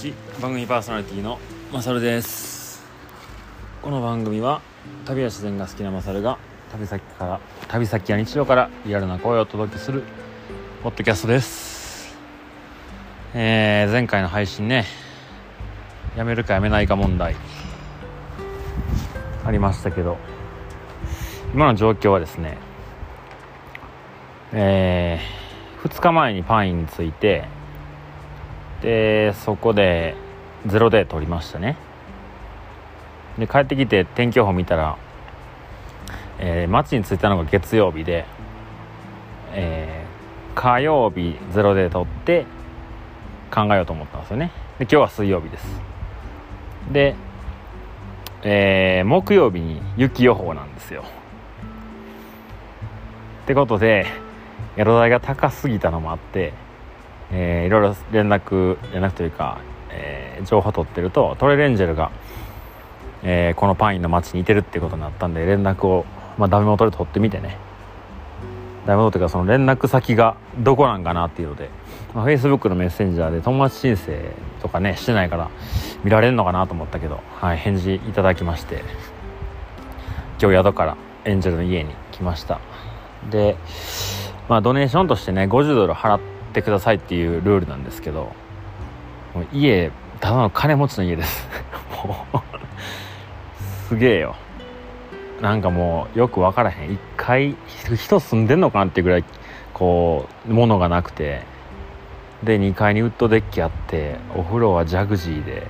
ち番組パーソナリティのマサルです。この番組は旅や自然が好きなマサルが旅先から旅先や日常からリアルな声をお届けするポッドキャストです。えー、前回の配信ね。やめるかやめないか問題ありましたけど今の状況はですねえー、2日前にパインについてでそこでゼロで撮りましたね。で帰ってきて天気予報見たら、えー、町に着いたのが月曜日で、えー、火曜日ゼロで撮って考えようと思ったんですよね。で今日は水曜日です。で、えー、木曜日に雪予報なんですよ。ってことで宿代が高すぎたのもあって、えー、いろいろ連絡連絡というか、えー、情報取ってるとトレレンジェルが、えー、このパインの町にいてるってことになったんで連絡を、まあ、ダメ元で取ってみてね。ダメ元というかその連絡先がどこなんかなっていうので、まあ、Facebook のメッセンジャーで友達申請とかねしてないから見られるのかなと思ったけど、はい、返事いただきまして今日宿からエンジェルの家に来ました。でまあドネーションとしてね50ドル払っててくださいっていうルールなんですけど家ただの金持ちの家です。もうすげえよ。なんかもうよく分からへん。1階人住んでんのかなっていうぐらいこう物がなくて。で2階にウッドデッキあってお風呂はジャグジーで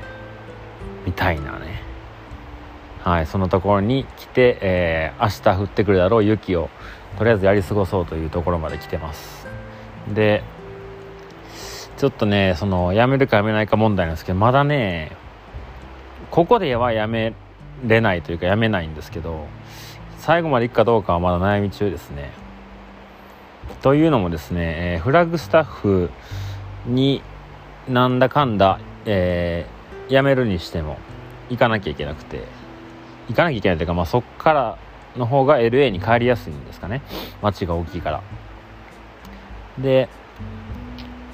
みたいなね。はいそのところに来て、えー、明日降ってくるだろう雪をとりあえずやり過ごそうというところまで来てます。でちょっとねそのやめるかやめないか問題なんですけどまだねここではやめれないというかやめないんですけど最後まで行くかどうかはまだ悩み中ですね。というのもですね、え、フラッグスタッフになんだかんだ、えー、辞めるにしても行かなきゃいけなくて行かなきゃいけないというか、まあ、そっからの方が LA に帰りやすいんですかね。街が大きいから。で、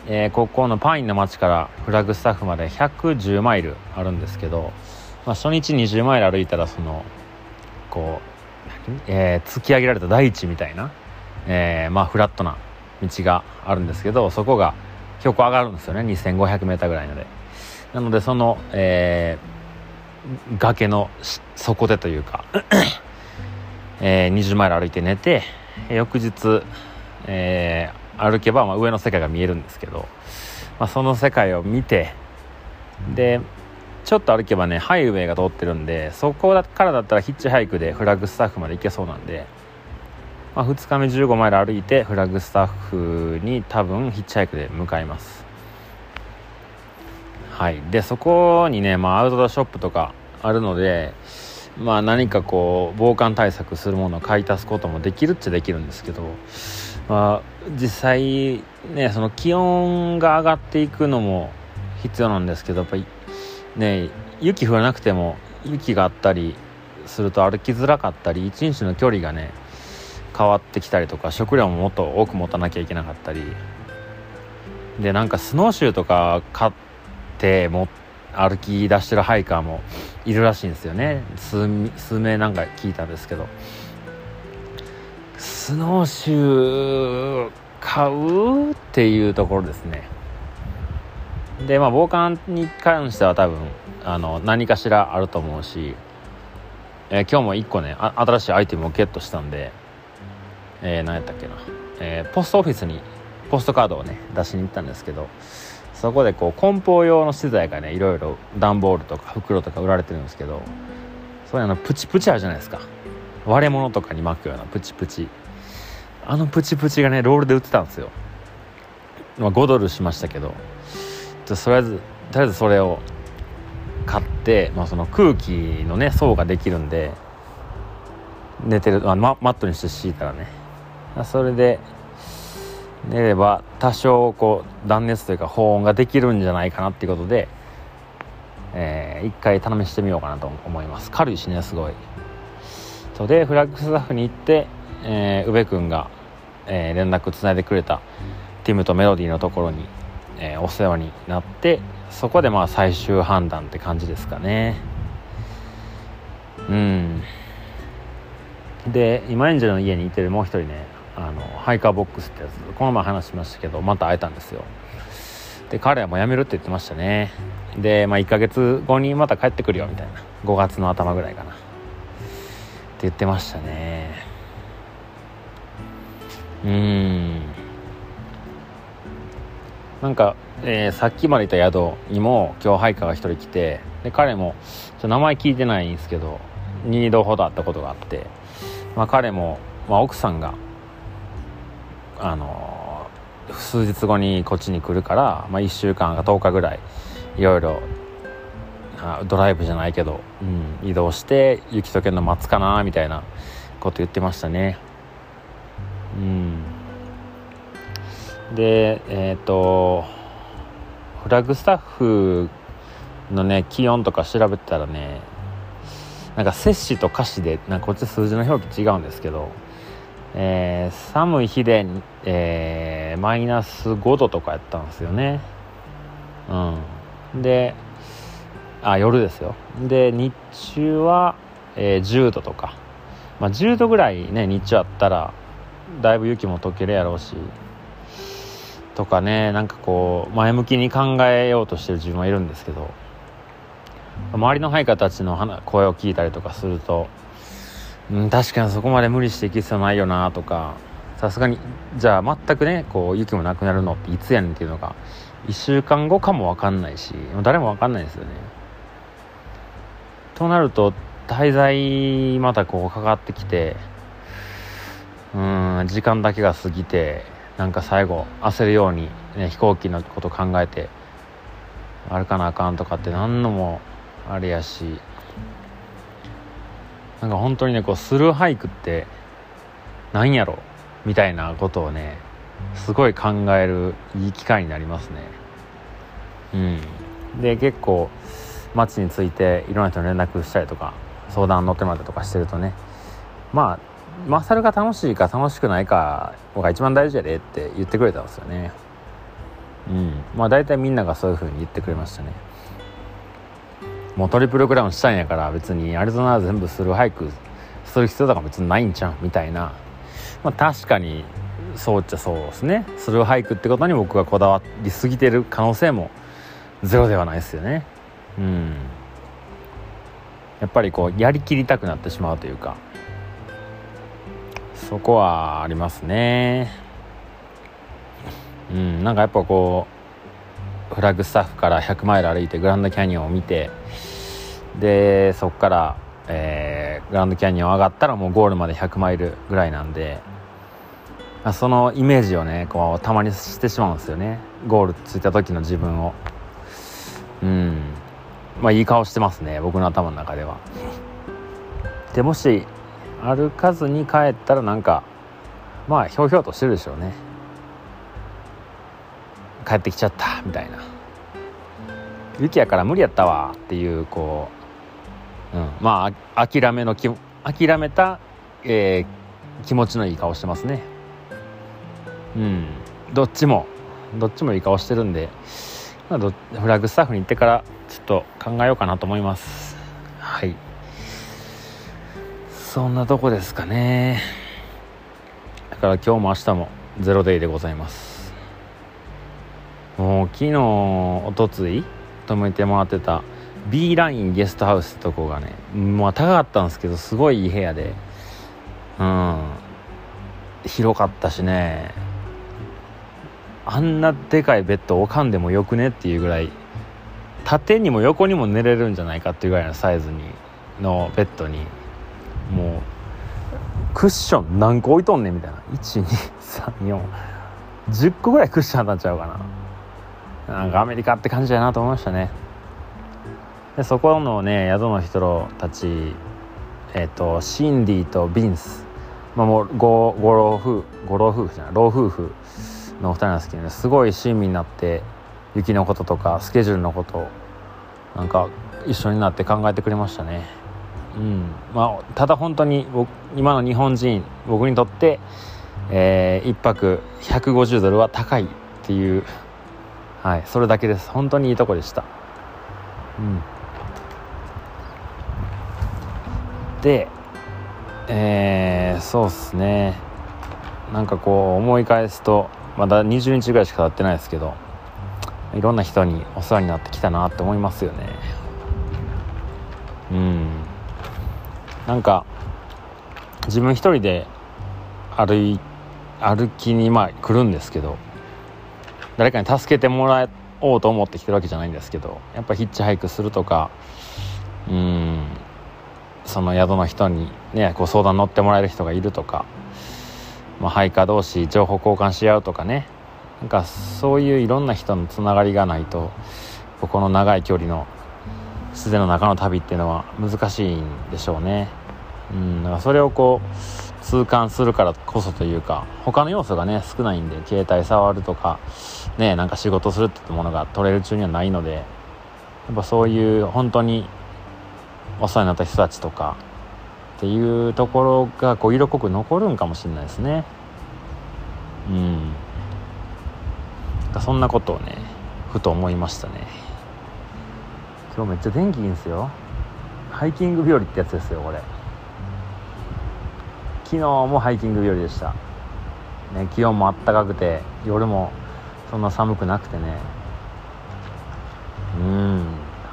えー、ここのパインの街からフラッグスタッフまで110マイルあるんですけど、まあ、初日20マイル歩いたらそのこう、えー、突き上げられた大地みたいな、えー、まあフラットな道があるんですけどそこが標高上がるんですよね。2500m ぐらいので。なのでその、えー、崖の底でというかえー、20マイル歩いて寝て翌日、えー、歩けば、まあ、上の世界が見えるんですけど、まあ、その世界を見てでちょっと歩けばねハイウェイが通ってるんでそこからだったらヒッチハイクでフラッグスタッフまで行けそうなんで、まあ、2日目15マイル歩いてフラッグスタッフに多分ヒッチハイクで向かいます。はい。でそこにね、まあ、アウトドアショップとかあるのでまあ、何かこう防寒対策するものを買い足すこともできるっちゃできるんですけど、まあ、実際ねその気温が上がっていくのも必要なんですけどやっぱりね雪降らなくても雪があったりすると歩きづらかったり一日の距離がね変わってきたりとか食料ももっと多く持たなきゃいけなかったり。でなんかスノーシューとか買って持って歩き出してるハイカーもいるらしいんですよね。数名なんか聞いたんですけど。スノーシュー買うっていうところですね。でまあ防寒に関しては多分あの何かしらあると思うし、えー、今日も1個ね新しいアイテムをゲットしたんで、えー、何やったっけな、えー、ポストオフィスにポストカードをね出しに行ったんですけどそこでこう梱包用の資材がねいろいろ段ボールとか袋とか売られてるんですけどそういうのプチプチあるじゃないですか。割れ物とかに巻くようなプチプチ。あのプチプチがねロールで売ってたんですよ、まあ、5ドルしましたけど。とりあえずとりあえずそれを買って、まあ、その空気のね層ができるんで寝てる、まあ、マットにして敷いたらね。それで寝れば多少こう断熱というか保温ができるんじゃないかなっていうことで、えー、一回試してみようかなと思います。軽いしねすごい。とでフラッグスタッフに行って、えー、宇部君が、えー、連絡つないでくれたティムとメロディーのところに、えー、お世話になってそこでまあ最終判断って感じですかね。うん。で今エンジェルの家にいてるもう一人ねあのハイカーボックスってやつこの前話しましたけどまた会えたんですよ。で彼はもう辞めるって言ってましたね。で、まあ、1ヶ月後にまた帰ってくるよみたいな。5月の頭ぐらいかな。って言ってましたね。うん。なんか、えー、さっきまでいた宿にも今日ハイカーが1人来てで彼もちょ名前聞いてないんですけど2度ほど会ったことがあって、まあ、彼も、まあ、奥さんがあの数日後にこっちに来るから、まあ、1週間か10日ぐらいいろいろドライブじゃないけど、うん、移動して雪解けるの待つかなみたいなこと言ってましたね。うん。でえっ、ー、とフラッグスタッフのね気温とか調べたらねなんか摂氏と歌詞でなんかこっち数字の表記違うんですけどえー、寒い日で、えー、マイナス5度とかやったんですよね。うん。であ夜ですよ。で日中は、えー、10度とか、まあ、10度ぐらいね日中あったらだいぶ雪も溶けるやろうしとかねなんかこう前向きに考えようとしてる自分はいるんですけど周りの配下たちの声を聞いたりとかするとうん、確かにそこまで無理していく必要ないよなとか。さすがにじゃあ全くねこう雪もなくなるのっていつやねんっていうのが1週間後かも分かんないし誰も分かんないですよね。となると滞在またこうかかってきてうん時間だけが過ぎてなんか最後焦るように、ね、飛行機のこと考えて歩かなあかんとかって何のもあれやし。なんか本当にねこうスルーハイクって何やろみたいなことをねすごい考えるいい機会になりますね。うん。で結構街についていろんな人に連絡したりとか相談乗ってもらったりとかしてるとねまあマサルが楽しいか楽しくないかが一番大事やでって言ってくれたんですよね。うん。まあ大体みんながそういう風に言ってくれましたね。もうトリプルクラウンしたんやから別にアリゾナ全部するハイクする必要とか別にないんちゃうみたいな、まあ、確かにそうっちゃそうですね。スルーハイクってことに僕がこだわりすぎてる可能性もゼロではないですよね。うん。やっぱりこうやりきりたくなってしまうというか。そこはありますね。うん。なんかやっぱこうフラッグスタッフから100マイル歩いてグランドキャニオンを見てでそこから、えー、グランドキャニオン上がったらもうゴールまで100マイルぐらいなんで、まあ、そのイメージをねこうたまにしてしまうんですよね。ゴール着いた時の自分を。うん。まあいい顔してますね。僕の頭の中では。でもし歩かずに帰ったらなんかまあひょうひょうとしてるでしょうね。帰ってきちゃったみたいな。雪やから無理やったわっていうこうまあ諦めのき諦めた、えー、気持ちのいい顔してますね。うん。どっちもどっちもいい顔してるんで、まあ、フラッグスタッフに行ってからちょっと考えようかなと思います。はい。そんなとこですかね。だから今日も明日もゼロデイでございます。もう昨日おとつい泊めてもらってた B ラインゲストハウスってとこがねまあ高かったんですけどすごいいい部屋で。うん。広かったしね。あんなでかいベッド置かんでもよくねっていうぐらい縦にも横にも寝れるんじゃないかっていうぐらいのサイズにのベッドにもうクッション何個置いとんねんみたいな。123410個ぐらいクッションあったんちゃうかな。なんかアメリカって感じだなと思いましたね。でそこのね宿の人たちえっ、ー、とシンディとビンス、まあ、もうごご老夫ご老夫婦じゃない老夫婦のお二人なんですけどねすごい親身になって雪のこととかスケジュールのことなんか一緒になって考えてくれましたね。うん。まあただ本当に僕今の日本人僕にとって、えー、1泊150ドルは高いっていう。はいそれだけです。本当にいいとこでした。うん。でえー、そうっすね。なんかこう思い返すとまだ20日ぐらいしか経ってないですけどいろんな人にお世話になってきたなって思いますよね。うん。なんか自分一人で歩い歩きにまあ来るんですけど誰かに助けてもらおうと思ってきてるわけじゃないんですけどやっぱヒッチハイクするとかうん。その宿の人にねこ相談乗ってもらえる人がいるとか、まあ、ハイカー同士情報交換し合うとかねなんかそういういろんな人のつながりがないとここの長い距離の自然の中の旅っていうのは難しいんでしょうね。うん、だからそれをこう痛感するからこそというか他の要素がね少ないんで携帯触るとかねなんか仕事するってものが取れる中にはないのでやっぱそういう本当にお世話になった人たちとかっていうところがこう色濃く残るんかもしれないですね。うん。そんなことをねふと思いましたね。今日めっちゃ天気いいんですよ。ハイキング日和ってやつですよこれ。昨日もハイキング日和でした、ね、気温もあったかくて夜もそんな寒くなくてね。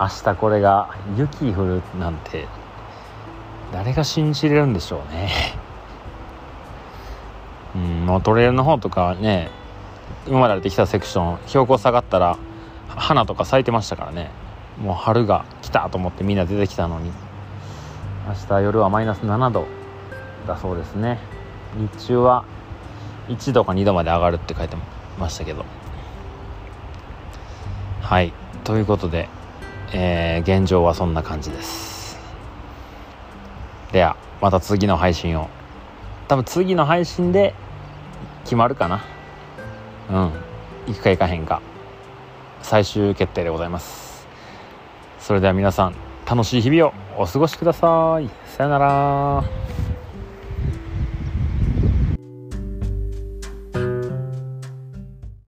明日これが雪降るなんて誰が信じれるんでしょうね。うんもうトレイルの方とかね今まで歩いてきたセクション標高下がったら花とか咲いてましたからね。もう春が来たと思ってみんな出てきたのに。明日夜はマイナス7度だそうですね。日中は1度か2度まで上がるって書いてましたけど。はいということで、えー、現状はそんな感じです。ではまた次の配信を。多分次の配信で決まるかな。うん。行くか行かへんか。最終決定でございます。それでは皆さん楽しい日々をお過ごしください。さよなら。